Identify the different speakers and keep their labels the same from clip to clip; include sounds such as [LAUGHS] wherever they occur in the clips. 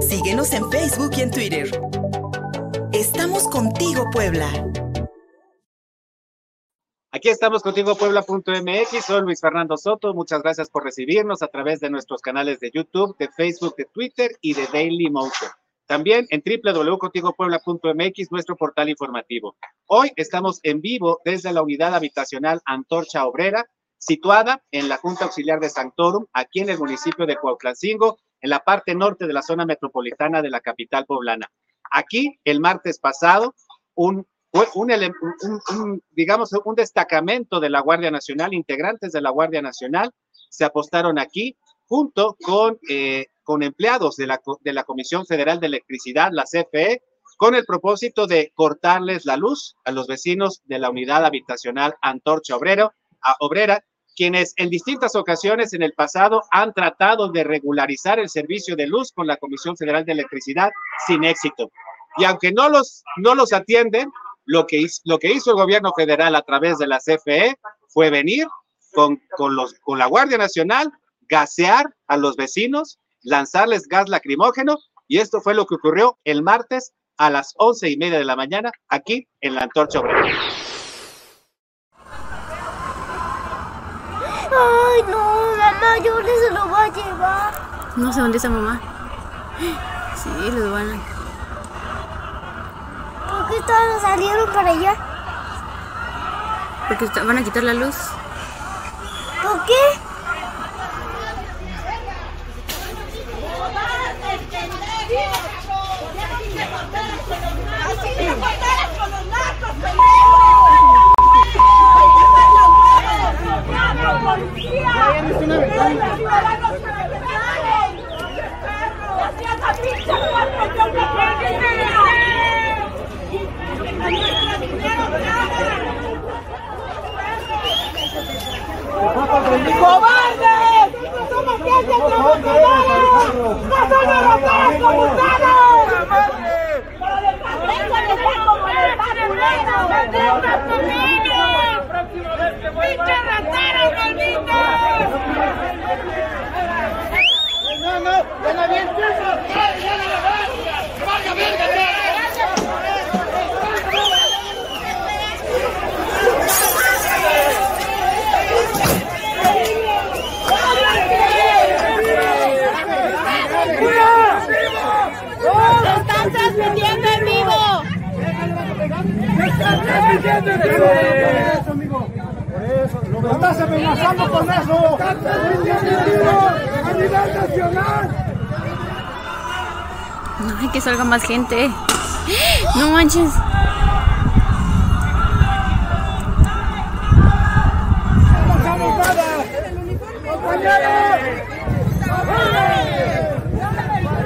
Speaker 1: Síguenos en Facebook y en Twitter. Estamos contigo, Puebla.
Speaker 2: Aquí estamos contigo, Puebla.mx. Soy Luis Fernando Soto. Muchas gracias por recibirnos a través de nuestros canales de YouTube, de Facebook, de Twitter y de Daily Motion. También en www.contigopuebla.mx, nuestro portal informativo. Hoy estamos en vivo desde la unidad habitacional Antorcha Obrera, situada en la Junta Auxiliar de Santorum, aquí en el municipio de Cuautlancingo, en la parte norte de la zona metropolitana de la capital poblana. Aquí, el martes pasado, un, digamos, un destacamento de la Guardia Nacional, integrantes de la Guardia Nacional, se apostaron aquí junto con, eh, con empleados de la, de la Comisión Federal de Electricidad, la CFE, con el propósito de cortarles la luz a los vecinos de la unidad habitacional Antorcha Obrero, a Obrera, quienes en distintas ocasiones en el pasado han tratado de regularizar el servicio de luz con la Comisión Federal de Electricidad sin éxito. Y aunque no los, no los atienden, lo que, hizo, el gobierno federal a través de la CFE fue venir con, con, los, con la Guardia Nacional, gasear a los vecinos, lanzarles gas lacrimógeno, y esto fue lo que ocurrió el martes a las once y media de la mañana aquí en la Antorcha Obrera.
Speaker 3: Ay, no, mamá, yo se lo voy a llevar.
Speaker 4: No sé dónde está mamá. Sí, los van a...
Speaker 3: ¿Por qué todos salieron para allá?
Speaker 4: Porque van a quitar la luz.
Speaker 3: ¿Por qué?
Speaker 5: ¡Cobardes! ¡Somos gente trabajadora! ¡No son europeos como ustedes! ¡Pero les parezco les den como les da culero! ¡Vendrán a tu niño! ¡Pinche ratero,
Speaker 3: transmitiendo en vivo!
Speaker 5: ¡Están transmitiendo en vivo! ¡Lo estás amenazando con eso! ¡A nivel nacional!
Speaker 4: Ay, que salga más gente. No manches.
Speaker 5: ¡No bajamos nada! ¡Compañeros!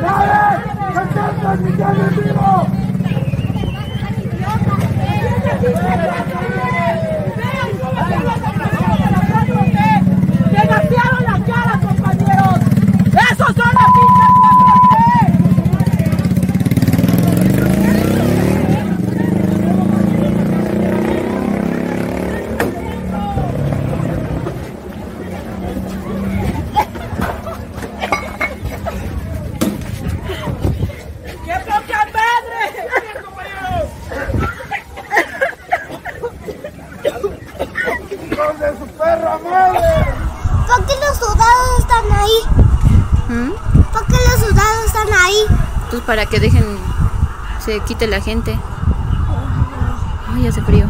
Speaker 5: ¡Dale! ¡Se están transmitiendo en vivo! ¡Le vaciaron la cara, compañeros! ¡Esos son las pinches 4T! ¡Que poca madre! ¡Hijos
Speaker 3: ¿Por qué los soldados están ahí?
Speaker 4: ¿Mm?
Speaker 3: ¿Por qué los soldados están ahí?
Speaker 4: Pues para que dejen, se quite la gente. Ay, hace frío.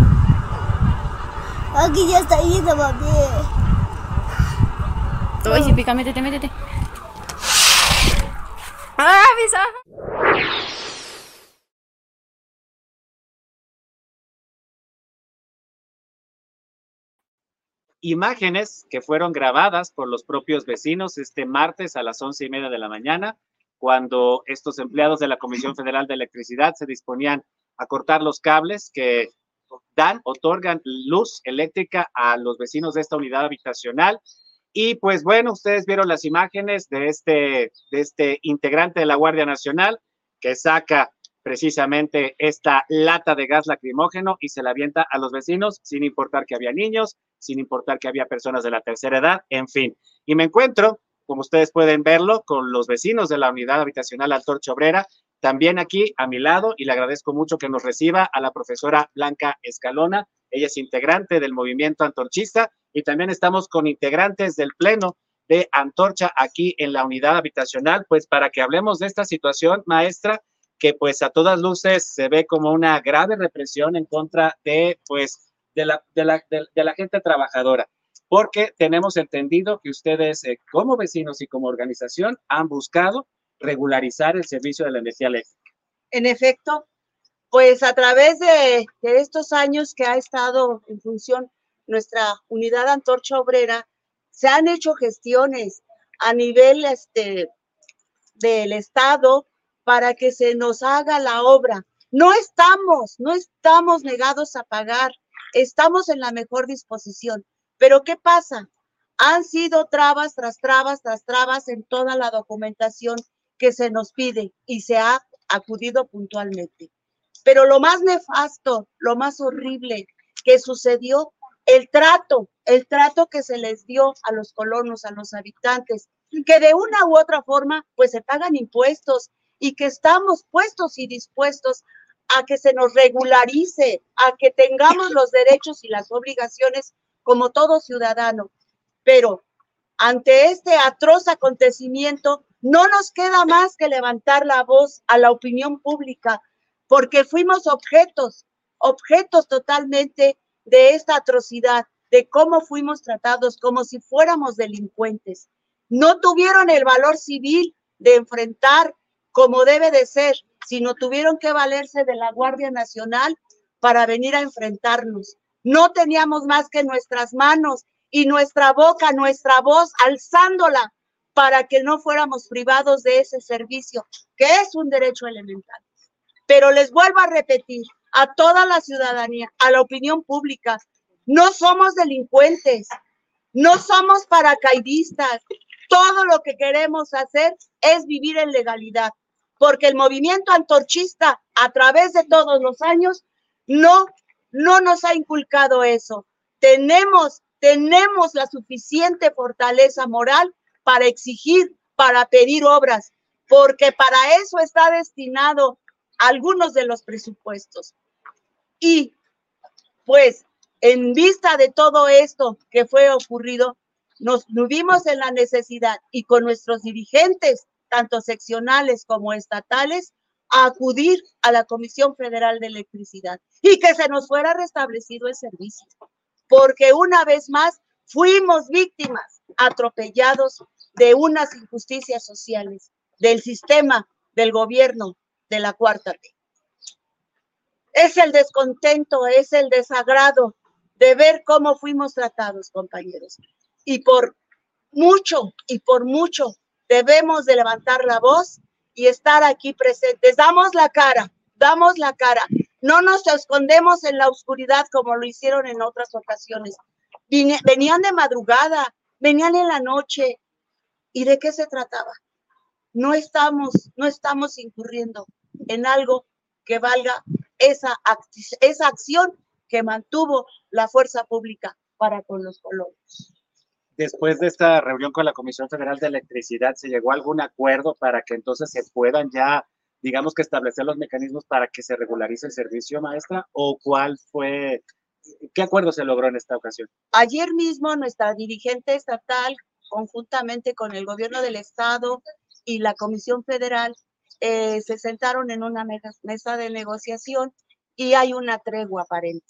Speaker 3: Aquí ya está yendo, mami.
Speaker 4: Ay, sí, pica, métete, métete.
Speaker 2: Imágenes que fueron grabadas por los propios vecinos este martes a las once y media de la mañana, cuando estos empleados de la Comisión Federal de Electricidad se disponían a cortar los cables que dan, otorgan luz eléctrica a los vecinos de esta unidad habitacional. Y pues bueno, ustedes vieron las imágenes de este, de este integrante de la Guardia Nacional que saca precisamente esta lata de gas lacrimógeno y se la avienta a los vecinos sin importar que había niños, sin importar que había personas de la tercera edad, en fin. Y me encuentro como ustedes pueden verlo, con los vecinos de la unidad habitacional Antorcha Obrera. También aquí a mi lado, y le agradezco mucho que nos reciba a la profesora Blanca Escalona. Ella es integrante del movimiento antorchista y también estamos con integrantes del Pleno de Antorcha aquí en la unidad habitacional, pues para que hablemos de esta situación, maestra, que pues a todas luces se ve como una grave represión en contra de pues de la, de la, de, la gente trabajadora, porque tenemos entendido que ustedes eh, como vecinos y como organización han buscado regularizar el servicio de la energía eléctrica.
Speaker 6: En efecto, pues a través de, de estos años que ha estado en función nuestra unidad Antorcha Obrera, se han hecho gestiones a nivel este, del Estado para que se nos haga la obra. No estamos, no estamos negados a pagar, estamos en la mejor disposición. Pero ¿qué pasa? Han sido trabas tras trabas tras trabas en toda la documentación que se nos pide y se ha acudido puntualmente. Pero lo más nefasto, lo más horrible que sucedió, el trato, el trato que se les dio a los colonos, a los habitantes, que de una u otra forma pues se pagan impuestos y que estamos puestos y dispuestos a que se nos regularice, a que tengamos los derechos y las obligaciones como todo ciudadano. Pero ante este atroz acontecimiento, no nos queda más que levantar la voz a la opinión pública, porque fuimos objetos, objetos totalmente de esta atrocidad, de cómo fuimos tratados como si fuéramos delincuentes. No tuvieron el valor civil de enfrentar como debe de ser, sino tuvieron que valerse de la Guardia Nacional para venir a enfrentarnos. No teníamos más que nuestras manos y nuestra boca, nuestra voz, alzándola para que no fuéramos privados de ese servicio, que es un derecho elemental. Pero les vuelvo a repetir a toda la ciudadanía, a la opinión pública, no somos delincuentes, no somos paracaidistas. Todo lo que queremos hacer es vivir en legalidad porque el movimiento antorchista a través de todos los años no, no nos ha inculcado eso. Tenemos, tenemos la suficiente fortaleza moral para exigir, para pedir obras, porque para eso está destinado algunos de los presupuestos. Y pues en vista de todo esto que fue ocurrido, nos vimos en la necesidad y con nuestros dirigentes tanto seccionales como estatales, a acudir a la Comisión Federal de Electricidad y que se nos fuera restablecido el servicio. Porque una vez más fuimos víctimas, atropellados de unas injusticias sociales, del sistema, del gobierno, de la cuarta T. Es el descontento, es el desagrado de ver cómo fuimos tratados, compañeros. Y por mucho, y por mucho debemos de levantar la voz y estar aquí presentes. Damos la cara, damos la cara. No nos escondemos en la oscuridad como lo hicieron en otras ocasiones. Venían de madrugada, venían en la noche. ¿Y de qué se trataba? No estamos, no estamos incurriendo en algo que valga esa, esa acción que mantuvo la fuerza pública para con los colonos
Speaker 2: después de esta reunión con la Comisión Federal de Electricidad, ¿se llegó a algún acuerdo para que entonces se puedan ya, digamos que establecer los mecanismos para que se regularice el servicio, maestra? ¿O cuál fue, qué acuerdo se logró en esta ocasión?
Speaker 6: Ayer mismo nuestra dirigente estatal, conjuntamente con el gobierno del estado y la Comisión Federal, eh, se sentaron en una mesa de negociación y hay una tregua aparente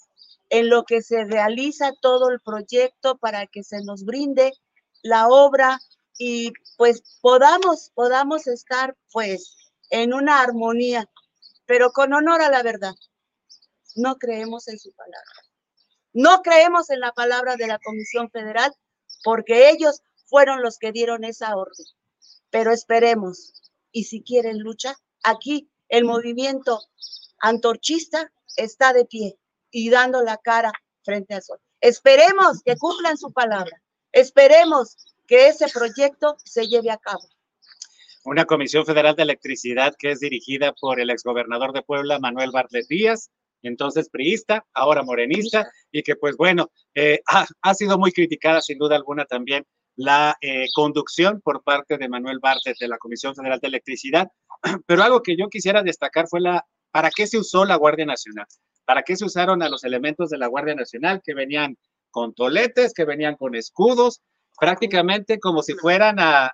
Speaker 6: en lo que se realiza todo el proyecto para que se nos brinde la obra y pues podamos, podamos estar pues en una armonía, pero con honor a la verdad. No creemos en su palabra. No creemos en la palabra de la Comisión Federal porque ellos fueron los que dieron esa orden. Pero esperemos, y si quieren lucha, aquí el movimiento antorchista está de pie y dando la cara frente al sol. Esperemos que cumplan su palabra. Esperemos que ese proyecto se lleve a cabo.
Speaker 2: Una Comisión Federal de Electricidad que es dirigida por el exgobernador de Puebla, Manuel Bartlett Díaz, entonces priista, ahora morenista, y que pues bueno, eh, ha, ha, sido muy criticada sin duda alguna también la eh, conducción por parte de Manuel Bartlett de la Comisión Federal de Electricidad. [CLEARS THROAT] Pero algo que yo quisiera destacar fue la, ¿para qué se usó la Guardia Nacional? ¿Para qué se usaron a los elementos de la Guardia Nacional que venían con toletes, que venían con escudos, prácticamente como si fueran a,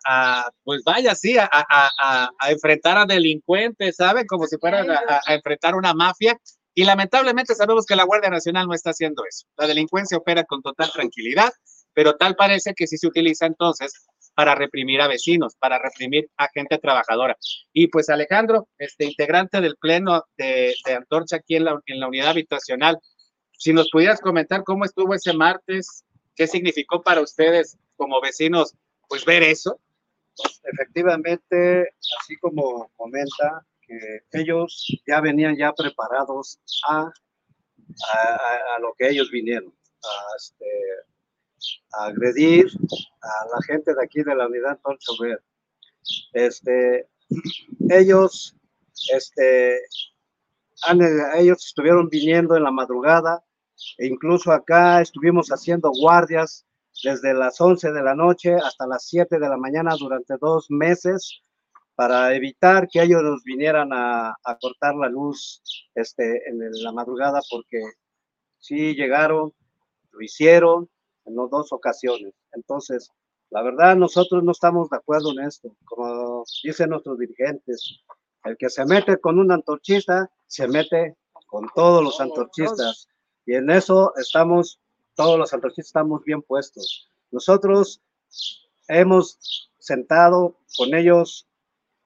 Speaker 2: pues vaya, sí, a, a, enfrentar a delincuentes, ¿saben? Como si fueran a, enfrentar una mafia. Y lamentablemente sabemos que la Guardia Nacional no está haciendo eso. La delincuencia opera con total tranquilidad, pero tal parece que sí se utiliza entonces para reprimir a vecinos, para reprimir a gente trabajadora. Y pues Alejandro, este integrante del pleno de, de Antorcha aquí en la, en la unidad habitacional, si nos pudieras comentar cómo estuvo ese martes, qué significó para ustedes como vecinos, pues ver eso.
Speaker 7: Efectivamente, así como comenta, que ellos ya venían ya preparados a, a, lo que ellos vinieron, a, este, a, agredir a la gente de aquí de la unidad Antorcha Este, ellos, este, ellos estuvieron viniendo en la madrugada, e incluso acá estuvimos haciendo guardias desde las 11 de la noche hasta las 7 de la mañana durante dos meses para evitar que ellos nos vinieran a, cortar la luz este, en la madrugada porque sí llegaron, lo hicieron en dos ocasiones. Entonces, la verdad, nosotros no estamos de acuerdo en esto. Como dicen nuestros dirigentes, el que se mete con un antorchista, se mete con todos los antorchistas. Y en eso estamos, todos los antorchistas estamos bien puestos. Nosotros hemos sentado con ellos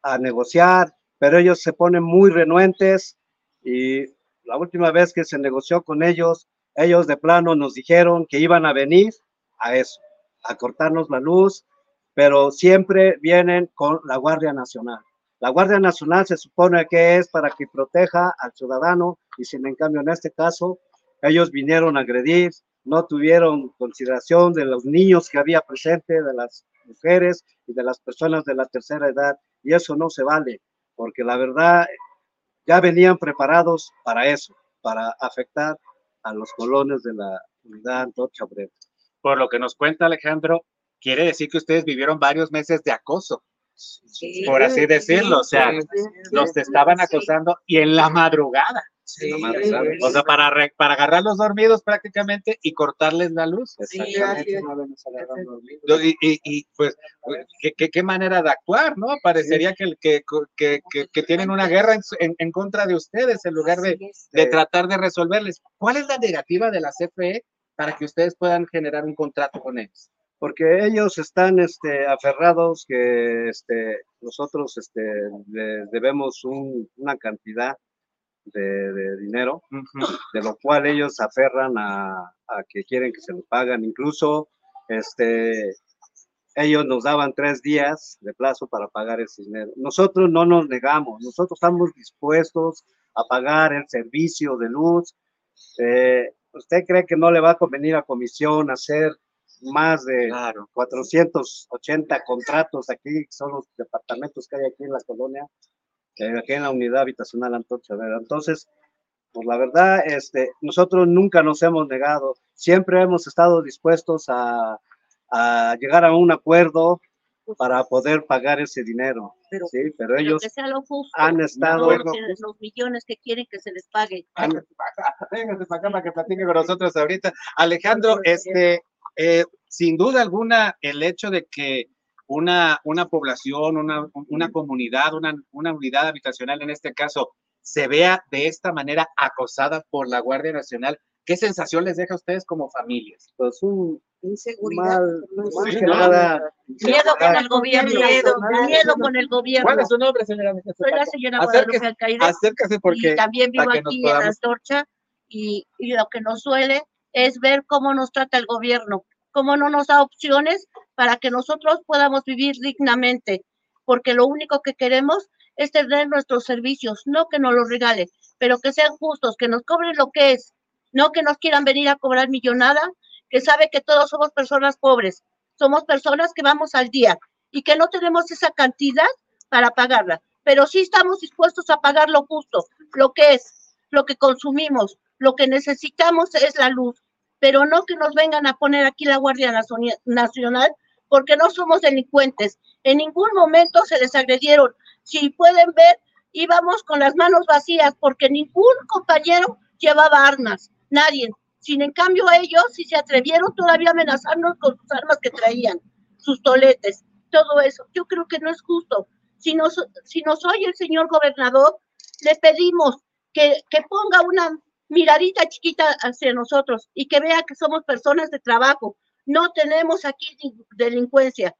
Speaker 7: a negociar, pero ellos se ponen muy renuentes y la última vez que se negoció con ellos, ellos de plano nos dijeron que iban a venir a eso, a cortarnos la luz, pero siempre vienen con la Guardia Nacional. La Guardia Nacional se supone que es para que proteja al ciudadano y sin en cambio en este caso ellos vinieron a agredir, no tuvieron consideración de los niños que había presente, de las mujeres y de las personas de la tercera edad, y eso no se vale, porque la verdad ya venían preparados para eso, para afectar a los colones de la unidad Antorcha Obrera.
Speaker 2: Por lo que nos cuenta Alejandro, quiere decir que ustedes vivieron varios meses de acoso. por así decirlo, o sea, los estaban acosando y en la madrugada. Sí, o sea, para, para agarrarlos dormidos prácticamente y cortarles la luz. Exactamente. y, y, y, pues, ¿qué, qué, manera de actuar, ¿no? Parecería que, que, que, que, tienen una guerra en, en, contra de ustedes en lugar de, de tratar de resolverles. ¿Cuál es la negativa de la CFE para que ustedes puedan generar un contrato con ellos?
Speaker 7: porque ellos están este, aferrados que este, nosotros este, debemos un, una cantidad de, dinero, de lo cual ellos aferran a, que quieren que se lo pagan. Incluso este, ellos nos daban tres días de plazo para pagar ese dinero. Nosotros no nos negamos, nosotros estamos dispuestos a pagar el servicio de luz. Eh, ¿Usted cree que no le va a convenir a comisión hacer más de 480 contratos aquí, son los departamentos que hay aquí en la colonia? Aquí en la unidad habitacional Antorcha Entonces, pues la verdad, este, nosotros nunca nos hemos negado, siempre hemos estado dispuestos a, a llegar a un acuerdo para poder pagar ese dinero.
Speaker 8: Pero,
Speaker 7: sí, pero ellos
Speaker 8: que sea lo justo,
Speaker 7: han estado
Speaker 8: los millones que quieren que se les pague.
Speaker 2: Véngase para acá para que platique con nosotros ahorita. Alejandro, este, eh, sin duda alguna, el hecho de que una, una población, una, una comunidad, una, una unidad habitacional en este caso, se vea de esta manera acosada por la Guardia Nacional, ¿qué sensación les deja a ustedes como familias?
Speaker 7: Pues un
Speaker 8: inseguridad, miedo con el gobierno, miedo, miedo con el gobierno.
Speaker 2: ¿Cuál es su nombre, señora?
Speaker 8: Soy la señora Guadalupe Alcaide.
Speaker 2: Acérquese porque
Speaker 8: y también vivo aquí en la torcha y, y lo que nos suele es ver cómo nos trata el gobierno, cómo no nos da opciones para que nosotros podamos vivir dignamente, porque lo único que queremos es tener nuestros servicios, no que nos los regalen, pero que sean justos, que nos cobren lo que es, no que nos quieran venir a cobrar millonada, que sabe que todos somos personas pobres, somos personas que vamos al día y que no tenemos esa cantidad para pagarla, pero sí estamos dispuestos a pagar lo justo, lo que es, lo que consumimos, lo que necesitamos es la luz, pero no que nos vengan a poner aquí la Guardia Nacional porque no somos delincuentes. En ningún momento se les agredieron. Si pueden ver, íbamos con las manos vacías porque ningún compañero llevaba armas, nadie. Sin en cambio ellos, si se atrevieron todavía a amenazarnos con sus armas que traían, sus toletes, todo eso. Yo creo que no es justo. Si nos, si nos oye el señor gobernador, le pedimos que, que ponga una miradita chiquita hacia nosotros y que vea que somos personas de trabajo. No tenemos aquí delincuencia.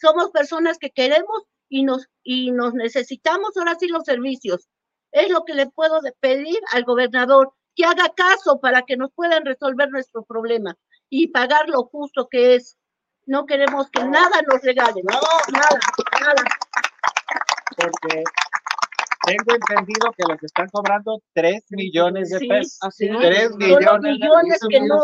Speaker 8: Somos personas que queremos y nos, y nos necesitamos ahora sí los servicios. Es lo que le puedo pedir al gobernador, que haga caso para que nos puedan resolver nuestro problema y pagar lo justo que es. No queremos que nada nos regalen, no, nada, nada.
Speaker 2: Tengo entendido que les están cobrando 3 millones de
Speaker 8: Sí,
Speaker 2: pesos.
Speaker 8: así
Speaker 2: 3
Speaker 8: Son
Speaker 2: millones.
Speaker 8: los millones que no,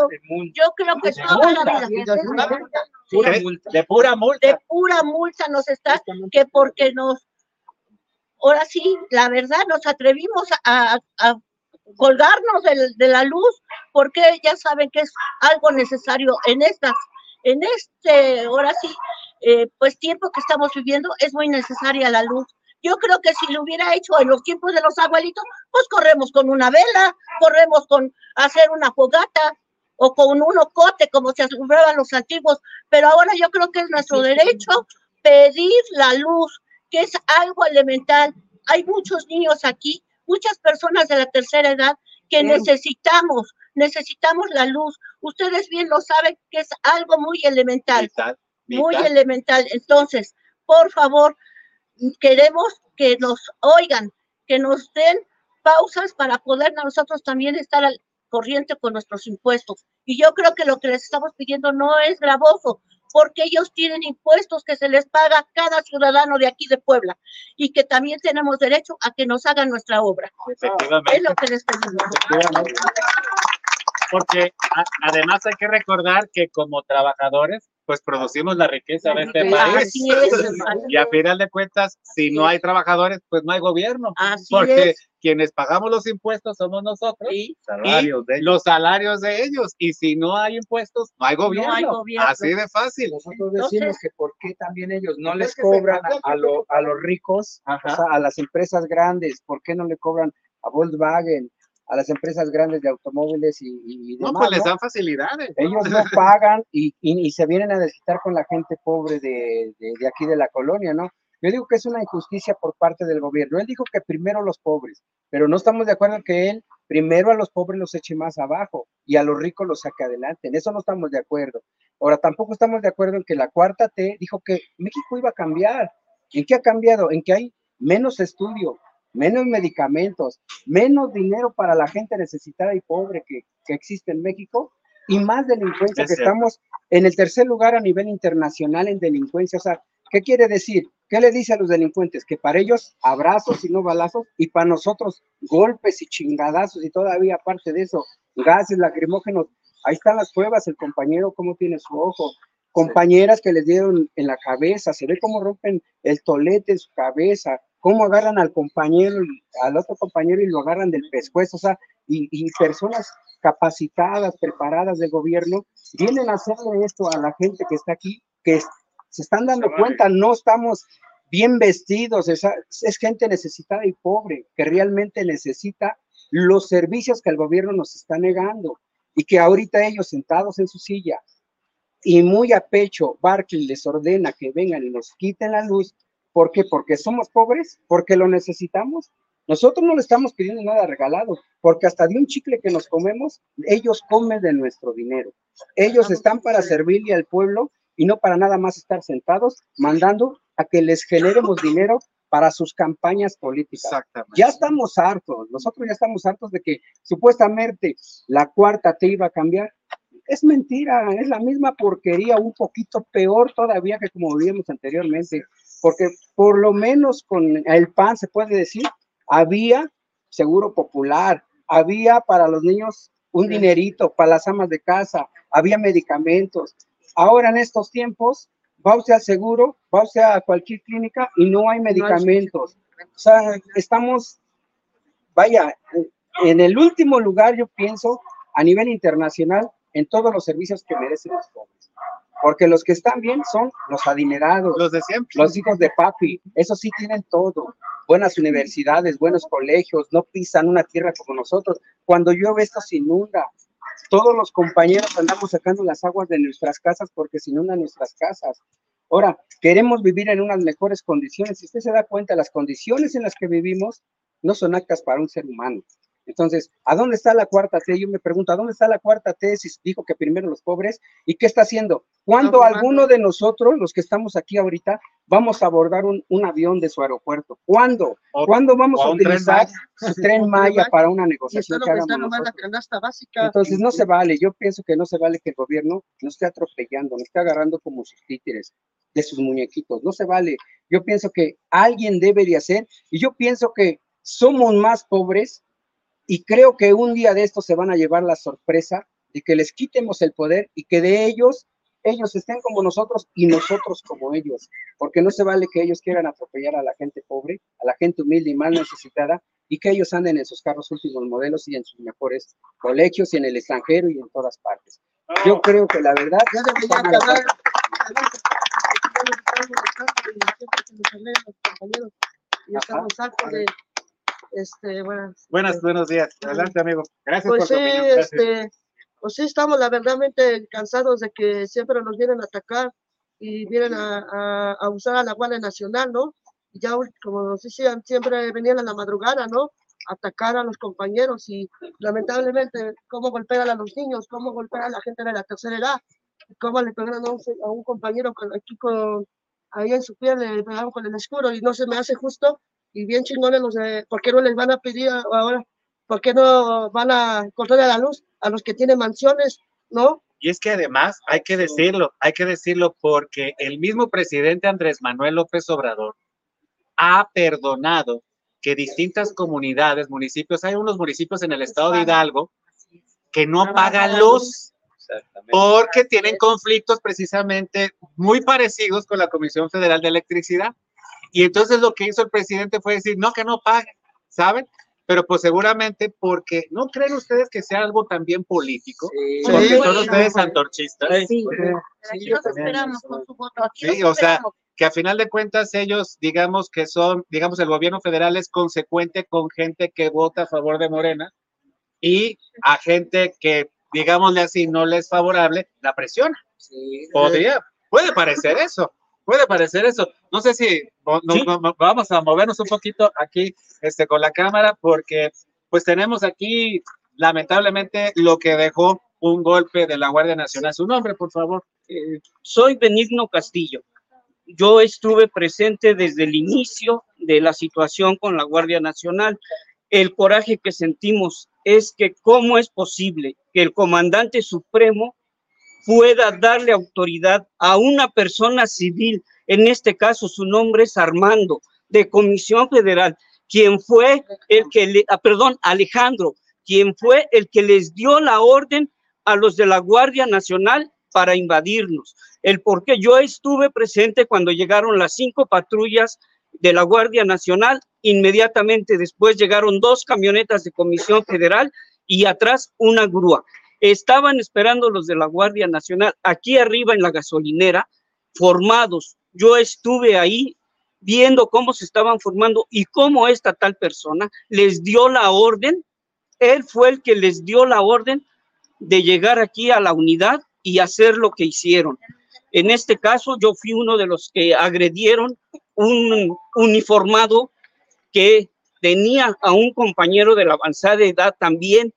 Speaker 8: yo creo que toda la vida.
Speaker 2: de, de pura multa.
Speaker 8: de pura multa nos está, que porque nos, ahora sí, la verdad, nos atrevimos a, a colgarnos del- de, la luz, porque ya saben que es algo necesario en estas, en este, ahora sí, eh, pues tiempo que estamos viviendo, es muy necesaria la luz. Yo creo que si lo hubiera hecho en los tiempos de los abuelitos, pues corremos con una vela, corremos con hacer una fogata o con un ocote, como se aseguraban los antiguos, pero ahora yo creo que es nuestro derecho pedir la luz, que es algo elemental. Hay muchos niños aquí, muchas personas de la tercera edad que necesitamos, necesitamos la luz. Ustedes bien lo saben que es algo muy elemental,
Speaker 2: Vital,
Speaker 8: muy elemental. Entonces, por favor, queremos que nos oigan, que nos den pausas para poder nosotros también estar al corriente con nuestros impuestos. Y yo creo que lo que les estamos pidiendo no es gravoso, porque ellos tienen impuestos que se les paga a cada ciudadano de aquí de Puebla y que también tenemos derecho a que nos hagan nuestra obra.
Speaker 2: Efectivamente.
Speaker 8: Es lo que les pedimos.
Speaker 2: Porque a- además hay que recordar que como trabajadores, pues producimos la riqueza de este país.
Speaker 8: Así es, [LAUGHS] así
Speaker 2: Y a final de cuentas, si no hay trabajadores, pues no hay gobierno.
Speaker 8: Así
Speaker 2: Porque
Speaker 8: es.
Speaker 2: quienes pagamos los impuestos somos nosotros
Speaker 8: Sí.
Speaker 9: Salarios de
Speaker 2: y los salarios de ellos. Y si no hay impuestos, no hay gobierno.
Speaker 8: hay gobierno.
Speaker 2: Así de fácil.
Speaker 7: Nosotros decimos
Speaker 8: Entonces-
Speaker 7: que por qué también ellos no les cobran a, lo- a los ricos,
Speaker 2: Ajá.
Speaker 7: o sea, a las empresas grandes, ¿por qué no le cobran a Volkswagen, a las empresas grandes de automóviles y, y- y
Speaker 2: No,
Speaker 7: demás?
Speaker 2: pues les dan facilidades.
Speaker 7: Ellos no [LAUGHS] pagan y, y- y se vienen a desquitar con la gente pobre de, de- de aquí de la colonia, ¿no? Yo digo que es una injusticia por parte del gobierno. Él dijo que primero los pobres, pero no estamos de acuerdo en que él primero a los pobres los eche más abajo y a los ricos los saque adelante. En eso no estamos de acuerdo. Ahora, tampoco estamos de acuerdo en que la cuarta T dijo que México iba a cambiar. ¿En qué ha cambiado? En que hay menos estudio, menos medicamentos, menos dinero para la gente necesitada y pobre que, que existe en México y más delincuencia,
Speaker 2: Es
Speaker 7: que
Speaker 2: cierto.
Speaker 7: estamos en el tercer lugar a nivel internacional en delincuencia. O sea, ¿qué quiere decir? ¿Qué le dice a los delincuentes? Que para ellos abrazos y no balazos y para nosotros golpes y chingadazos y todavía aparte de eso, gases lacrimógenos. Ahí están las pruebas, el compañero cómo tiene su ojo, compañeras que les dieron en la cabeza, se ve cómo rompen el tolete en su cabeza, cómo agarran al compañero, y al otro compañero y lo agarran del pescuezo, o sea, y, y personas capacitadas, preparadas del gobierno, vienen a hacerle esto a la gente que está aquí, que es- se están dando cuenta, no estamos bien vestidos, es, es gente necesitada y pobre, que realmente necesita los servicios que el gobierno nos está negando y que ahorita ellos sentados en su silla y muy a pecho, Barclay les ordena que vengan y nos quiten la luz. ¿Por qué? Porque somos pobres, porque lo necesitamos. Nosotros no le estamos pidiendo nada regalado, porque hasta de un chicle que nos comemos, ellos comen de nuestro dinero. Ellos están para servirle al pueblo y no para nada más estar sentados mandando a que les generemos dinero para sus campañas políticas. Ya estamos hartos, nosotros ya estamos hartos de que supuestamente la cuarta te iba a cambiar. Es mentira, es la misma porquería, un poquito peor todavía que como vivíamos anteriormente, porque por lo menos con el PAN se puede decir, había seguro popular, había para los niños un dinerito, para las amas de casa, había medicamentos. Ahora en estos tiempos, va usted al seguro, va usted a cualquier clínica y no hay medicamentos. O sea, estamos, vaya, en el último lugar, yo pienso, a nivel internacional, en todos los servicios que merecen los pobres. Porque los que están bien son los adinerados,
Speaker 2: Los de siempre.
Speaker 7: los hijos de papi, esos sí tienen todo, buenas universidades, buenos colegios, no pisan una tierra como nosotros. Cuando llueve esto se inunda. Todos los compañeros andamos sacando las aguas de nuestras casas porque se inundan nuestras casas. Ahora, queremos vivir en unas mejores condiciones. Si usted se da cuenta, las condiciones en las que vivimos no son aptas para un ser humano. Entonces, ¿a dónde está la cuarta T? Yo me pregunto, ¿a dónde está la cuarta T si dijo que primero los pobres? ¿Y qué está haciendo? ¿Cuándo alguno de nosotros, los que estamos aquí ahorita, vamos a abordar un, un avión de su aeropuerto? ¿Cuándo?
Speaker 2: O-
Speaker 7: ¿Cuándo vamos a
Speaker 2: tren
Speaker 7: utilizar su tren Maya para una negociación que
Speaker 8: la básica.
Speaker 7: Entonces no se vale, yo pienso que no se vale que el gobierno nos esté atropellando, nos esté agarrando como sus títeres de sus muñequitos, no se vale. Yo pienso que alguien debe de hacer y yo pienso que somos más pobres y creo que un día de estos se van a llevar la sorpresa de que les quitemos el poder y que de ellos ellos estén como nosotros y nosotros como ellos, porque no se vale que ellos quieran atropellar a la gente pobre, a la gente humilde y mal necesitada, y que ellos anden en sus carros últimos modelos y en sus mejores colegios y en el extranjero y en todas partes. Yo creo que la verdad
Speaker 8: Ya. Y estamos hartos de, este,
Speaker 2: Buenas, buenos días. Adelante, amigo. Gracias
Speaker 8: Pues
Speaker 2: por
Speaker 8: sí,
Speaker 2: tu opinión. Gracias.
Speaker 8: este, pues sí estamos la verdaderamente cansados de que siempre nos vienen a atacar y vienen a, a, a usar a la Guardia Nacional, ¿no? Y ya como nos decían, siempre venían a la madrugada, ¿no? Atacar a los compañeros y lamentablemente cómo golpean a los niños, cómo golpean a la gente de la tercera edad, cómo le pegaron a un, a un compañero con, aquí con, ahí en su piel, le pegaron con el escudo y no se me hace justo y bien chingones los de, ¿por qué no les van a pedir ahora ¿Por qué no van a cortar la luz a los que tienen mansiones, no?
Speaker 2: Y es que además hay que decirlo, hay que decirlo porque el mismo presidente Andrés Manuel López Obrador ha perdonado que distintas comunidades, municipios, hay unos municipios en el estado de Hidalgo que no pagan luz porque tienen conflictos precisamente muy parecidos con la Comisión Federal de Electricidad. Y entonces lo que hizo el presidente fue decir, no, que no paguen, ¿saben? Pero pues seguramente porque, ¿no creen ustedes que sea algo también político? Porque
Speaker 8: Sí.
Speaker 2: son ustedes antorchistas.
Speaker 8: Sí.
Speaker 2: Sí,
Speaker 8: Aquí los esperamos con su voto. Aquí
Speaker 2: Sí, o sea, que a final de cuentas ellos, digamos que son, digamos, el gobierno federal es consecuente con gente que vota a favor de Morena y a gente que, digámosle así, no le es favorable, la presiona. Podría, puede parecer eso, puede parecer eso. No sé si no- no- vamos a movernos un poquito aquí este, con la cámara porque pues tenemos aquí lamentablemente lo que dejó un golpe de la Guardia Nacional. Su nombre, por favor.
Speaker 10: Eh, soy Benigno Castillo. Yo estuve presente desde el inicio de la situación con la Guardia Nacional. El coraje que sentimos es que cómo es posible que el comandante supremo pueda darle autoridad a una persona civil, en este caso su nombre es Armando, de Comisión Federal, quien fue el que, le, ah, perdón, Alejandro, quien fue el que les dio la orden a los de la Guardia Nacional para invadirnos. El por qué yo estuve presente cuando llegaron las cinco patrullas de la Guardia Nacional, inmediatamente después llegaron dos camionetas de Comisión Federal y atrás una grúa. Estaban esperando los de la Guardia Nacional aquí arriba en la gasolinera, formados. Yo estuve ahí viendo cómo se estaban formando y cómo esta tal persona les dio la orden, él fue el que les dio la orden de llegar aquí a la unidad y hacer lo que hicieron. En este caso, yo fui uno de los que agredieron un uniformado que tenía a un compañero de la avanzada edad también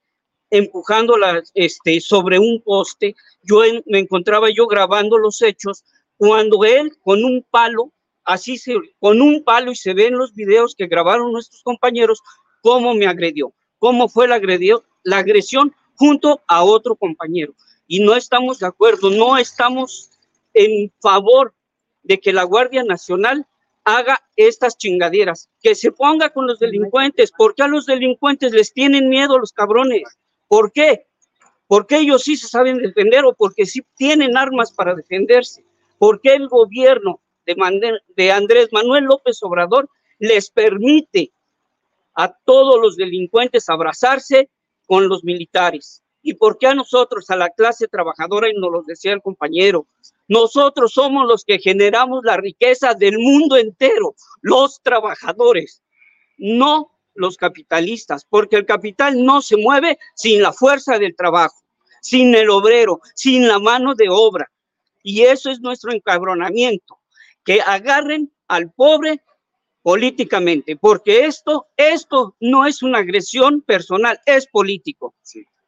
Speaker 10: empujándola este, sobre un poste. Yo me encontraba yo grabando los hechos cuando él con un palo, así se, con un palo y se ven los videos que grabaron nuestros compañeros, cómo me agredió, cómo fue la, agredió, la agresión junto a otro compañero. Y no estamos de acuerdo, no estamos en favor de que la Guardia Nacional haga estas chingaderas, que se ponga con los delincuentes, porque a los delincuentes les tienen miedo los cabrones. ¿Por qué? Porque ellos sí se saben defender o porque sí tienen armas para defenderse. Porque el gobierno de, de Andrés Manuel López Obrador les permite a todos los delincuentes abrazarse con los militares. ¿Y por qué a nosotros, a la clase trabajadora, y nos lo decía el compañero, nosotros somos los que generamos la riqueza del mundo entero, los trabajadores, no los capitalistas, porque el capital no se mueve sin la fuerza del trabajo, sin el obrero, sin la mano de obra. Y eso es nuestro encabronamiento, que agarren al pobre políticamente, porque esto, esto no es una agresión personal, es político.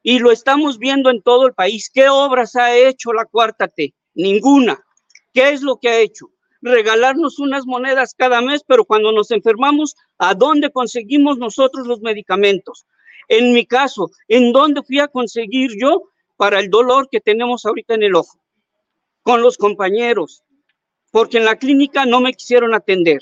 Speaker 10: Y lo estamos viendo en todo el país. ¿Qué obras ha hecho la cuarta T? Ninguna. ¿Qué es lo que ha hecho? Regalarnos unas monedas cada mes, pero cuando nos enfermamos, ¿a dónde conseguimos nosotros los medicamentos? En mi caso, ¿en dónde fui a conseguir yo para el dolor que tenemos ahorita en el ojo? Con los compañeros, porque en la clínica no me quisieron atender,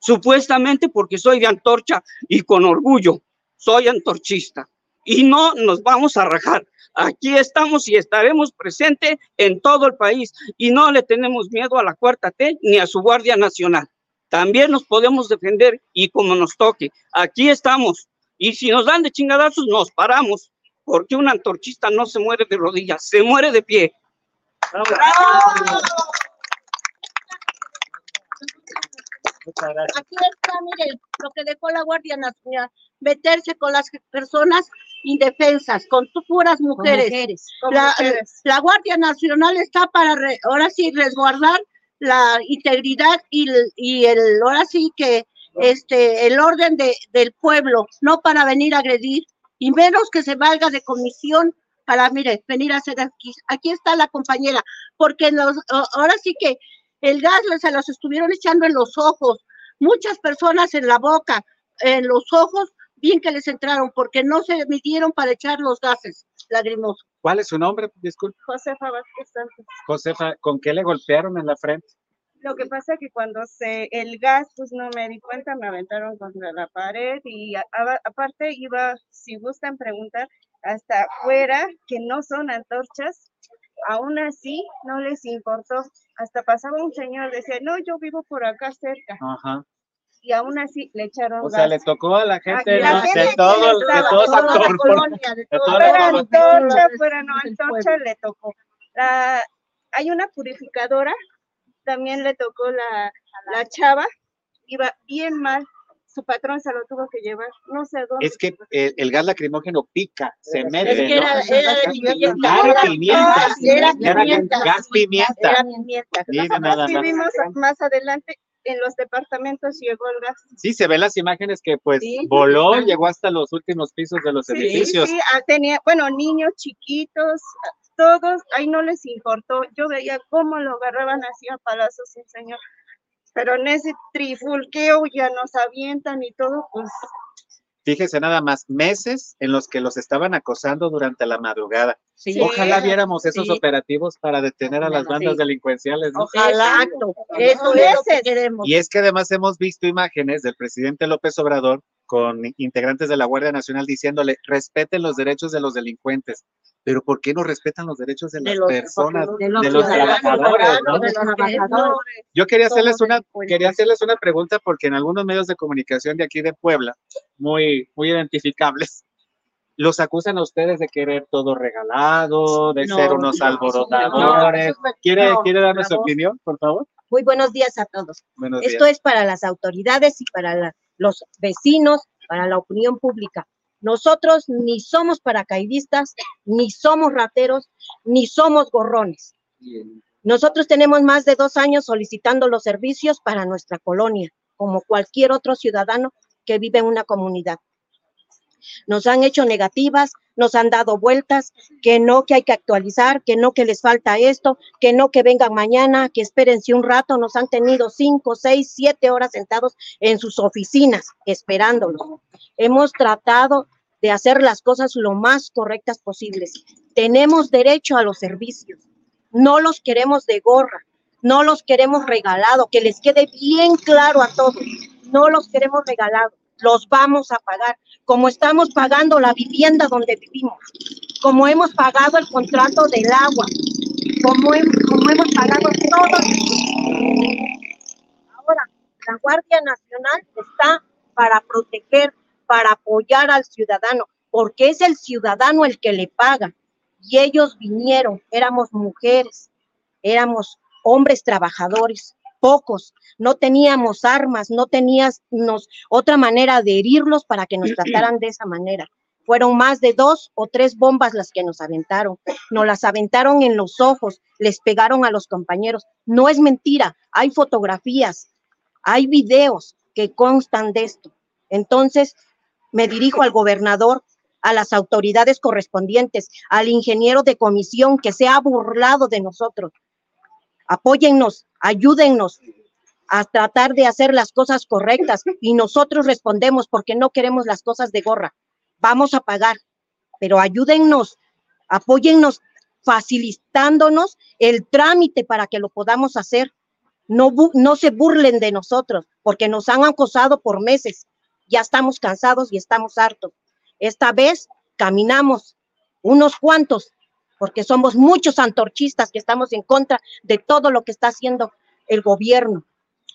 Speaker 10: supuestamente porque soy de antorcha y con orgullo, soy antorchista y no nos vamos a rajar. Aquí estamos y estaremos presentes en todo el país y no le tenemos miedo a la cuarta T ni a su Guardia Nacional. También nos podemos defender y como nos toque. Aquí estamos. Y si nos dan de chingadazos, nos paramos. Porque un antorchista no se muere de rodillas, se muere de pie.
Speaker 8: Aquí está, mire, lo que dejó la Guardia Nacional, meterse con las personas indefensas, con puras mujeres. la, la, Guardia Nacional está para, ahora sí, resguardar la integridad y, y, el, ahora sí que este, el orden de, del pueblo, no para venir a agredir, y menos que se valga de comisión para, mire, venir a hacer aquí. Aquí está la compañera, porque los, ahora sí que el gas se los estuvieron echando en los ojos, muchas personas en la boca, en los ojos, bien que les entraron, porque no se midieron para echar los gases lagrimosos.
Speaker 2: ¿Cuál es su nombre? Disculpe.
Speaker 11: Josefa Vázquez Santos.
Speaker 2: Josefa, ¿con qué le golpearon en la frente?
Speaker 11: Lo que pasa es que cuando se el gas, pues no me di cuenta, me aventaron contra la pared y aparte iba, si gustan preguntar, hasta afuera, que no son antorchas, aún así no les importó. Hasta pasaba un señor, decía, no, yo vivo por acá cerca. Ajá y aún así le echaron
Speaker 2: O sea, le tocó a la gente, de, todo, de todos
Speaker 11: toda la colonia, de todo fuera antorcha, fuera no antorcha, le tocó. La, hay una purificadora, también le tocó la, la chava, iba bien mal, su patrón se lo tuvo que llevar, no sé dónde.
Speaker 2: Es que el, el gas lacrimógeno pica, se mete.
Speaker 8: Es que era, era de pimienta.
Speaker 2: Era pimienta.
Speaker 8: Era pimienta.
Speaker 2: Gas pimienta.
Speaker 8: Era pimienta.
Speaker 11: Nosotros vivimos más adelante en los departamentos llegó el gas.
Speaker 2: Sí, se ven las imágenes que pues voló, llegó hasta los últimos pisos de los
Speaker 11: sí,
Speaker 2: edificios.
Speaker 11: Sí, ah, tenía, bueno, niños chiquitos, todos, ahí no les importó. Yo veía cómo lo agarraban así a palazos, sí, señor. Pero en ese trifulqueo ya nos avientan y todo, pues
Speaker 2: Fíjese nada más, meses en los que los estaban acosando durante la madrugada. Ojalá viéramos esos operativos para detener a las bandas delincuenciales.
Speaker 8: Ojalá, eso es lo que queremos.
Speaker 2: Y es que además hemos visto imágenes del presidente López Obrador con integrantes de la Guardia Nacional diciéndole, respeten los derechos de los delincuentes. Pero ¿por qué no respetan los derechos de, las personas, de los, trabajadores? Yo quería hacerles una, quería hacerles una pregunta porque en algunos medios de comunicación de aquí de Puebla, muy, muy identificables, [LAUGHS] los acusan a ustedes de querer todo regalado, de ser unos alborotadores. ¿Quiere, ¿Quiere darme su opinión, por favor?
Speaker 12: Muy buenos días a todos. Esto es para las autoridades y para los vecinos, para la opinión pública. Nosotros ni somos paracaidistas, ni somos rateros, ni somos gorrones. Nosotros tenemos más de dos años solicitando los servicios para nuestra colonia, como cualquier otro ciudadano que vive en una comunidad. Nos han hecho negativas, nos han dado vueltas, que no, que hay que actualizar, que no, que les falta esto, que no, que vengan mañana, que espérense un rato. Nos han tenido cinco, seis, siete horas sentados en sus oficinas esperándolos. Hemos tratado de hacer las cosas lo más correctas posibles. Tenemos derecho a los servicios. No los queremos de gorra, no los queremos regalados, que les quede bien claro a todos. No los queremos regalados, los vamos a pagar, como estamos pagando la vivienda donde vivimos, como hemos pagado el contrato del agua, como, como hemos pagado todo. Ahora, la Guardia Nacional está para proteger, para apoyar al ciudadano. porque es el ciudadano el que le paga. Y ellos vinieron, éramos mujeres, éramos hombres trabajadores, pocos, no teníamos armas, no teníamos otra manera de herirlos para que nos trataran de esa manera. Fueron más de dos o tres bombas las que nos aventaron. Nos las aventaron en los ojos, les pegaron a los compañeros. No es mentira, hay fotografías, hay videos que constan de esto. Entonces, me dirijo al gobernador, a las autoridades correspondientes, al ingeniero de comisión que se ha burlado de nosotros. Apóyennos, ayúdennos a tratar de hacer las cosas correctas y nosotros respondemos porque no queremos las cosas de gorra. Vamos a pagar, pero ayúdennos, apóyennos facilitándonos el trámite para que lo podamos hacer. No, no se burlen de nosotros porque nos han acosado por meses. Ya estamos cansados y estamos hartos. Esta vez caminamos unos cuantos porque somos muchos antorchistas que estamos en contra de todo lo que está haciendo el gobierno,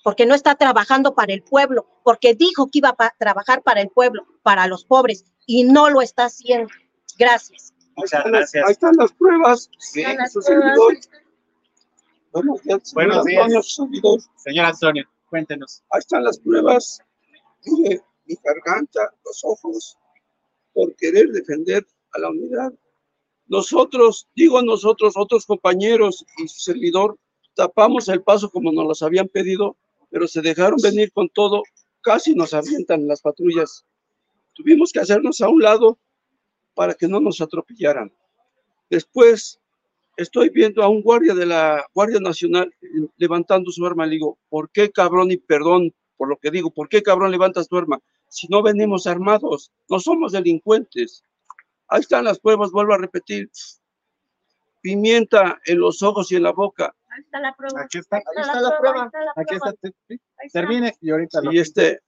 Speaker 12: porque no está trabajando para el pueblo, porque dijo que iba a trabajar para el pueblo, para los pobres, y no lo está haciendo. Gracias.
Speaker 2: Muchas gracias.
Speaker 13: Ahí están las pruebas.
Speaker 2: Sí.
Speaker 13: Buenos días.
Speaker 2: Buenos días. Señor Antonio, cuéntenos.
Speaker 13: Ahí están las pruebas. Mire, mi garganta, los ojos, por querer defender a la unidad nosotros, digo nosotros, otros compañeros y su servidor, tapamos el paso como nos los habían pedido, pero se dejaron venir con todo, casi nos avientan las patrullas. Tuvimos que hacernos a un lado para que no nos atropellaran. Después estoy viendo a un guardia de la Guardia Nacional levantando su arma. Le digo, ¿por qué cabrón y perdón por lo que digo? ¿Por qué cabrón levantas tu arma? Si no venimos armados, no somos delincuentes. Ahí están las pruebas, vuelvo a repetir. Pimienta en los ojos y en la boca.
Speaker 8: Ahí está la prueba.
Speaker 2: Aquí está,
Speaker 8: Ahí está la prueba.
Speaker 2: Aquí está. Termine y ahorita lo-
Speaker 13: Y este,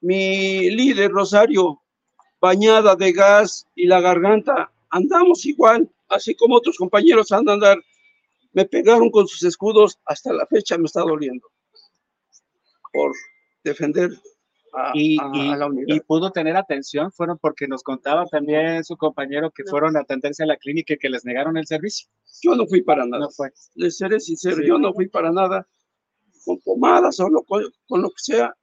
Speaker 13: mi líder Rosario, bañada de gas y la garganta, andamos igual, así como otros compañeros andan a andar. Me pegaron con sus escudos, hasta la fecha me está doliendo. Por defender a,
Speaker 2: y,
Speaker 13: a-
Speaker 2: y-
Speaker 13: a la unidad.
Speaker 2: y pudo tener atención, fueron porque nos contaba también su compañero que fueron a atenderse a la clínica y que les negaron el servicio.
Speaker 13: Yo no fui para nada.
Speaker 2: No fue.
Speaker 13: Les seré sincero,
Speaker 2: Sí.
Speaker 13: yo no fui para nada. Con pomadas o lo- con, con lo que sea,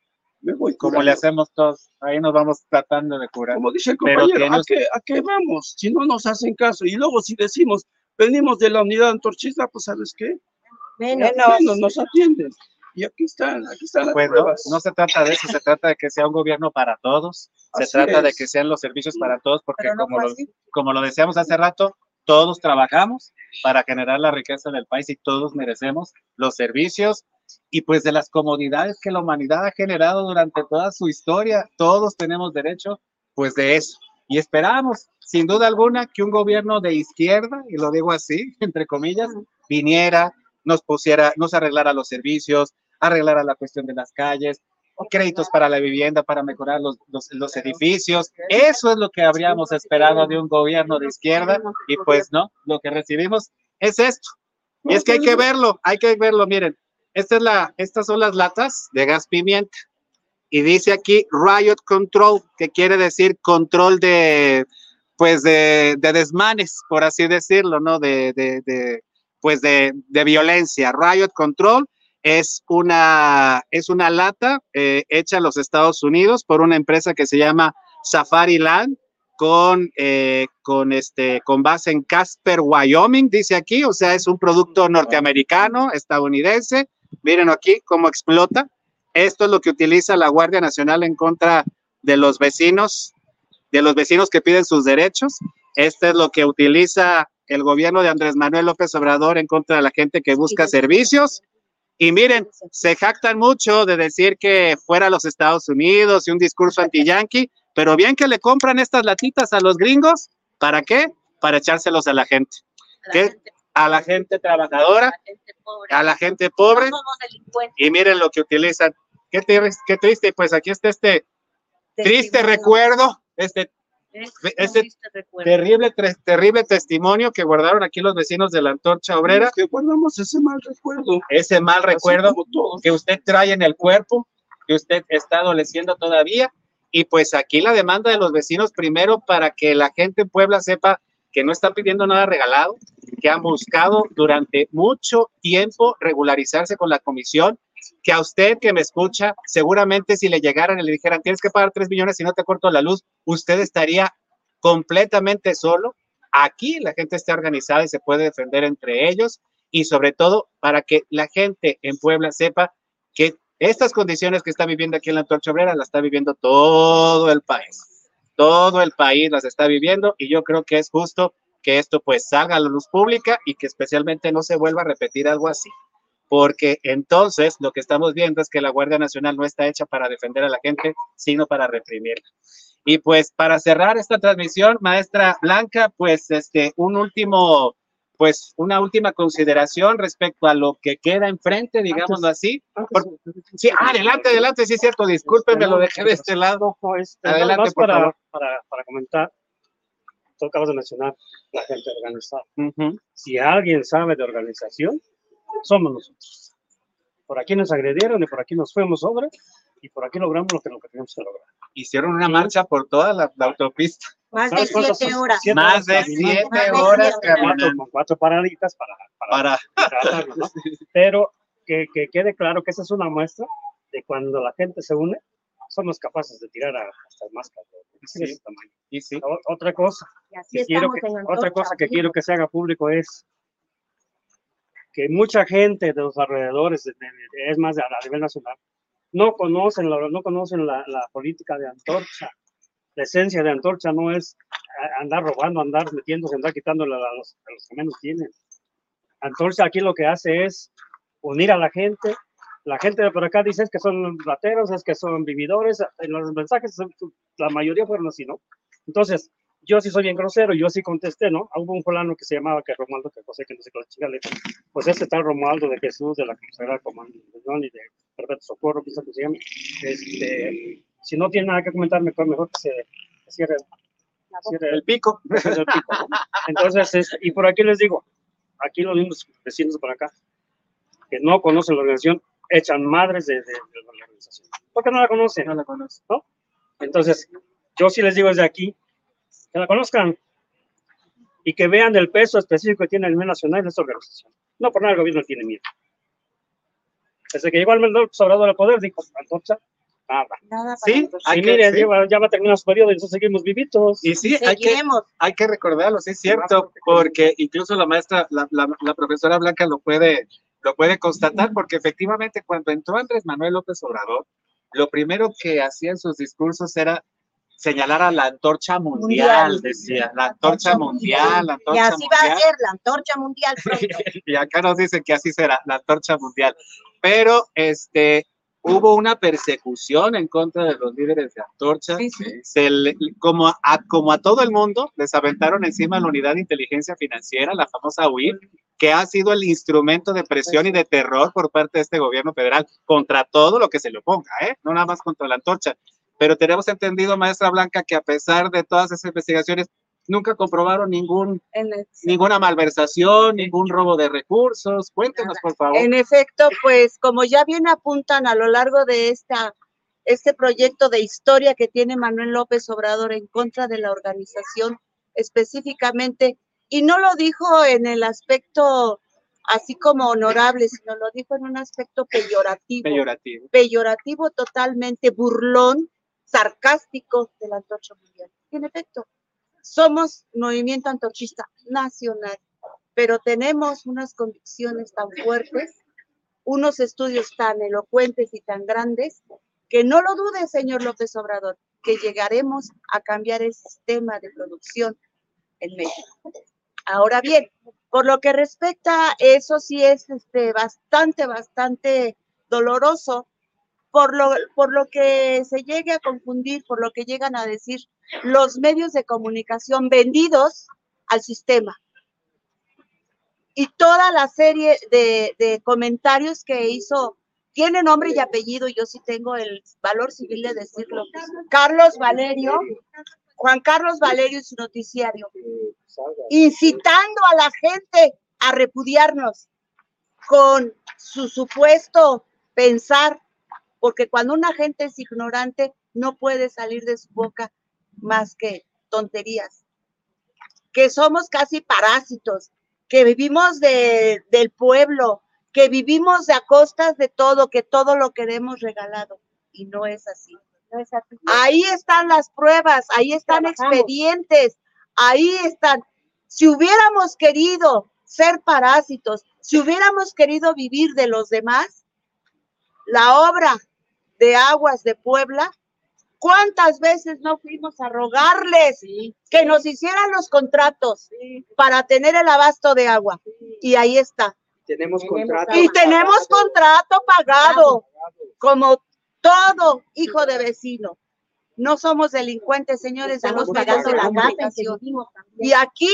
Speaker 13: me voy
Speaker 2: Como
Speaker 13: curando.
Speaker 2: le hacemos todos, ahí nos vamos tratando de curar.
Speaker 13: Como dice el
Speaker 2: Pero
Speaker 13: compañero,
Speaker 2: que
Speaker 13: ¿a
Speaker 2: nos-
Speaker 13: qué, ¿a qué vamos? Si no nos hacen caso. Y luego si decimos, venimos de la unidad antorchista, pues ¿sabes qué?
Speaker 12: Menos.
Speaker 13: Bueno, nos atienden. Y aquí están, aquí están las
Speaker 2: Pues no,
Speaker 13: pruebas.
Speaker 2: no se trata de eso, se trata de que sea un gobierno para todos, se
Speaker 13: Así
Speaker 2: trata de que sean los servicios para todos, porque
Speaker 12: no
Speaker 2: como, lo, como lo decíamos hace rato, todos trabajamos para generar la riqueza del país y todos merecemos los servicios y pues de las comodidades que la humanidad ha generado durante toda su historia, todos tenemos derecho pues de eso. Y esperamos, sin duda alguna, que un gobierno de izquierda, y lo digo así, [LAUGHS] entre comillas, viniera, nos pusiera, nos arreglara los servicios, arreglara la cuestión de las calles, créditos para la vivienda, para mejorar los, los, los edificios. Eso es lo que habríamos esperado de un gobierno de izquierda y pues no, lo que recibimos es esto. Y es que hay que verlo, hay que verlo, miren, esta es la, estas son las latas de gas pimienta y dice aquí riot control, que quiere decir control de, pues de, de desmanes, por así decirlo, ¿no? De, de, de pues de, de violencia. Riot control es una, es una lata eh, hecha en los Estados Unidos por una empresa que se llama Safari Land con, eh, con, este, con base en Casper, Wyoming, dice aquí, o sea, es un producto norteamericano, estadounidense. Miren aquí cómo explota. Esto es lo que utiliza la Guardia Nacional en contra de los vecinos, de los vecinos que piden sus derechos. Este es lo que utiliza el gobierno de Andrés Manuel López Obrador en contra de la gente que busca servicios. Y miren, se jactan mucho de decir que fuera a los Estados Unidos y un discurso anti-yankee, pero bien que le compran estas latitas a los gringos, ¿para qué? Para echárselos a la gente. ¿Qué? A la gente trabajadora, a la gente pobre. Y miren lo que utilizan. Qué, qué triste, pues aquí está este triste recuerdo, este, este terrible, terrible testimonio que guardaron aquí los vecinos de la antorcha obrera.
Speaker 13: Que guardamos ese mal recuerdo.
Speaker 2: Ese mal recuerdo que usted trae en el cuerpo, que usted está adoleciendo todavía Y pues aquí la demanda de los vecinos primero para que la gente en Puebla sepa que no están pidiendo nada regalado, que han buscado durante mucho tiempo regularizarse con la comisión, que a usted que me escucha, seguramente si le llegaran y le dijeran, tienes que pagar tres millones si no te corto la luz, usted estaría completamente solo. Aquí la gente está organizada y se puede defender entre ellos y sobre todo para que la gente en Puebla sepa que estas condiciones que está viviendo aquí en la Antorcha Obrera las está viviendo todo el país. Todo el país las está viviendo y yo creo que es justo que esto pues salga a la luz pública y que especialmente no se vuelva a repetir algo así. Porque entonces lo que estamos viendo es que la Guardia Nacional no está hecha para defender a la gente, sino para reprimirla. Y pues para cerrar esta transmisión, maestra Blanca, pues este, un último, pues una última consideración respecto a lo que queda enfrente, digámoslo así. sí, adelante, adelante, sí es cierto, discúlpeme, lo dejé de este lado.
Speaker 14: Este, adelante, por para, favor. Para, para comentar, tú acabas de mencionar la gente organizada. Si alguien sabe de organización, somos nosotros. Por aquí nos agredieron y por aquí nos fuimos sobre y por aquí logramos lo que, lo que teníamos que lograr.
Speaker 2: Hicieron una marcha por toda la, autopista.
Speaker 12: Más de siete horas.
Speaker 2: Más de siete horas
Speaker 14: caminando. Con cuatro paraditas para, para, ¿no? [LAUGHS] Pero que, que, quede claro que esa es una muestra de cuando la gente se une, somos capaces de tirar hasta el más sí. tamaño. Y sí. otra cosa, que quiero que, otra cosa que quiero que se haga público es que mucha gente de los alrededores, es más a nivel nacional, no conocen, la, no conocen la, la, política de Antorcha. La esencia de Antorcha no es andar robando, andar metiéndose, andar quitándole a los, a los que menos tienen. Antorcha aquí lo que hace es unir a la gente. La gente de por acá dice que son rateros, es que son vividores. En los mensajes, la mayoría fueron así, ¿no? Entonces, yo sí soy bien grosero, yo sí contesté, ¿no? Hubo un fulano que se llamaba que Romualdo, que José, que no sé qué, le pues ese tal Romualdo de Jesús, de la Cruzada Comando y de Perpetuo Socorro, pienso que se llama. Este, si no tiene nada que comentar, mejor, mejor que se [LAUGHS] cierre,
Speaker 2: el pico.
Speaker 14: Entonces, y por aquí les digo, aquí los mismos vecinos por acá, que no conocen la organización, echan madres de, de, la organización. Porque no la conocen.
Speaker 2: No la conocen.
Speaker 14: ¿no? Entonces, yo sí les digo desde aquí, que la conozcan y que vean el peso específico que tiene el nivel nacional en esta organización. No por nada el gobierno tiene miedo. Desde que llegó al Obrador al poder, dijo, antorcha, nada. nada sí, y miren, ya va a terminar su periodo y nosotros seguimos vivitos.
Speaker 2: Y sí, hay que, hay que, recordarlo, sí es cierto, porque incluso la maestra, la, la, la, profesora Blanca lo puede, lo puede constatar, porque efectivamente cuando entró Andrés Manuel López Obrador, lo primero que hacía en sus discursos era señalar a la antorcha mundial, decía, la antorcha mundial, la antorcha
Speaker 12: Y así va a ser la antorcha mundial. [LAUGHS]
Speaker 2: y acá nos dicen que así será, la antorcha mundial. Pero este, hubo una persecución en contra de los líderes de antorcha. Se como, a, como a todo el mundo, les aventaron encima la unidad de inteligencia financiera, la famosa UIF, que ha sido el instrumento de presión y de terror por parte de este gobierno federal contra todo lo que se le oponga, ¿eh? no nada más contra la antorcha pero tenemos entendido, maestra Blanca, que a pesar de todas esas investigaciones, nunca comprobaron ningún, ninguna malversación, ningún robo de recursos. Cuéntenos, por favor.
Speaker 6: En efecto, pues como ya bien apuntan a lo largo de esta, este proyecto de historia que tiene Manuel López Obrador en contra de la organización específicamente, y no lo dijo en el aspecto así como honorable, sino lo dijo en un aspecto peyorativo.
Speaker 2: Peyorativo.
Speaker 6: Peyorativo totalmente burlón sarcástico de la antorcha mundial. en efecto, somos movimiento antorchista nacional, pero tenemos unas convicciones tan fuertes, unos estudios tan elocuentes y tan grandes, que no lo dude, señor López Obrador, que llegaremos a cambiar el sistema de producción en México. Ahora bien, por lo que respecta, eso sí es este, bastante, bastante doloroso por lo, por lo que se llegue a confundir, por lo que llegan a decir los medios de comunicación vendidos al sistema. Y toda la serie de, comentarios que hizo, tiene nombre y apellido, yo sí tengo el valor civil de decirlo. Carlos Valerio, Juan Carlos Valerio y su noticiario, incitando a la gente a repudiarnos con su supuesto pensar porque cuando una gente es ignorante, no puede salir de su boca más que tonterías. Que somos casi parásitos, que vivimos de, del pueblo, que vivimos a costas de todo, que todo lo queremos regalado. Y no es así. Ahí están las pruebas, ahí están expedientes, ahí están. Si hubiéramos querido ser parásitos, si hubiéramos querido vivir de los demás, la obra de aguas de Puebla, ¿cuántas veces no fuimos a rogarles que nos hicieran los contratos para tener el abasto de agua? Y ahí está.
Speaker 7: Tenemos contrato.
Speaker 6: Y tenemos contrato pagado, como todo hijo de vecino. No somos delincuentes, señores, estamos pagando la comunicación. Y aquí,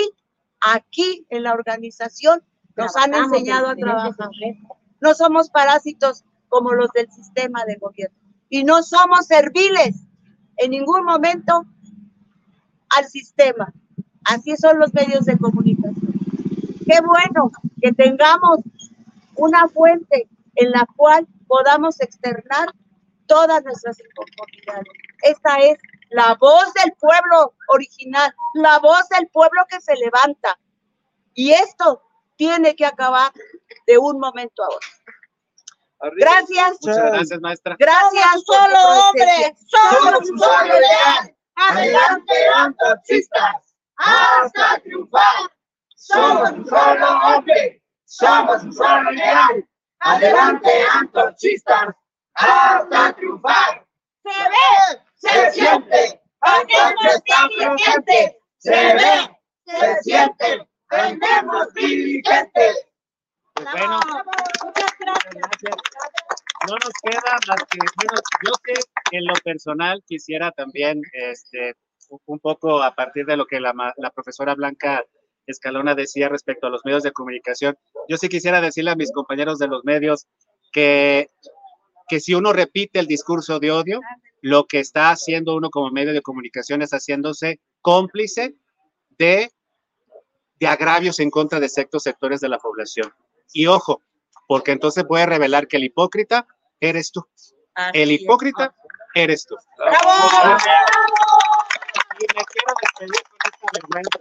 Speaker 6: aquí en la organización nos han enseñado a trabajar. No somos parásitos como los del sistema de gobierno. Y no somos serviles en ningún momento al sistema. Así son los medios de comunicación. Qué bueno que tengamos una fuente en la cual podamos externar todas nuestras inconformidades. Esta es la voz del pueblo original, la voz del pueblo que se levanta. Y esto tiene que acabar de un momento a otro. Gracias.
Speaker 2: Muchas gracias, maestra.
Speaker 6: Gracias, solo hombre. Somos un solo leal.
Speaker 5: Adelante, antorchistas. Hasta triunfar. Somos un solo hombre. Somos un solo leal. Adelante, antorchistas. Hasta triunfar. Se ve, se siente. Aquí no está presente. Se ve, se siente. Tenemos dirigentes.
Speaker 2: Pues no nos queda más que, bueno, yo sé en lo personal quisiera también, este, un poco a partir de lo que la, la profesora Blanca Escalona decía respecto a los medios de comunicación, yo sí quisiera decirle a mis compañeros de los medios que, que si uno repite el discurso de odio, lo que está haciendo uno como medio de comunicación es haciéndose cómplice de, de agravios en contra de ciertos sectores de la población. Y ojo, porque entonces puede revelar que el hipócrita eres tú. el hipócrita eres tú. ¡Bravo! Y me quiero despedir con esta vergüenza,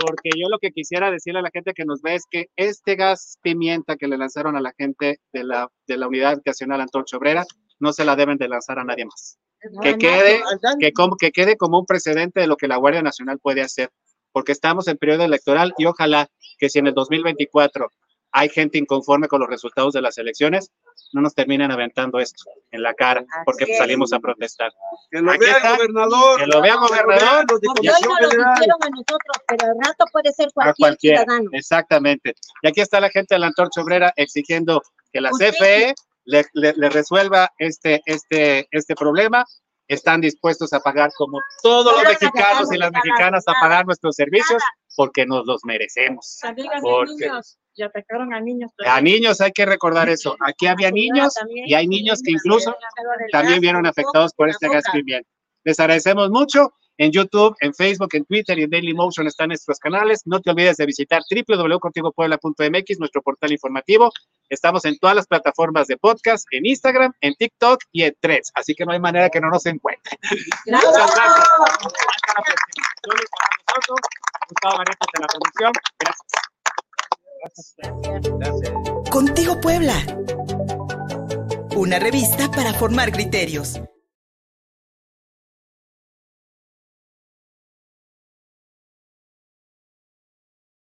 Speaker 2: porque yo lo que quisiera decirle a la gente que nos ve es que este gas pimienta que le lanzaron a la gente de la, de la Unidad Nacional Antorcha Obrera, no se la deben de lanzar a nadie más. Que quede, que, como, que quede como un precedente de lo que la Guardia Nacional puede hacer, porque estamos en periodo electoral y ojalá que si en el 2024 hay gente inconforme con los resultados de las elecciones, no nos terminen aventando esto en la cara porque salimos a protestar.
Speaker 13: Que lo vea el gobernador.
Speaker 2: Que lo vea el gobernador.
Speaker 12: Los no lo dijeron a nosotros, pero al rato puede ser cualquier ciudadano.
Speaker 2: Exactamente. Y aquí está la gente de la Antorcha Obrera exigiendo que la CFE le, le, resuelva este, este, este problema están dispuestos a pagar como todos los mexicanos y las mexicanas a pagar nuestros servicios porque nos los merecemos. Porque
Speaker 11: y atacaron a niños.
Speaker 2: A niños hay que recordar eso. Aquí había niños y hay niños que incluso también vieron afectados por este gas pimienta. Les agradecemos mucho. En YouTube, en Facebook, en Twitter y en Daily Motion están nuestros canales. No te olvides de visitar www.contigopuebla.mx, nuestro portal informativo. Estamos en todas las plataformas de podcast, en Instagram, en TikTok y en Threads. Así que no hay manera que no nos encuentren. Muchas gracias. Gustavo de la producción.
Speaker 1: Contigo Puebla. Una revista para formar criterios.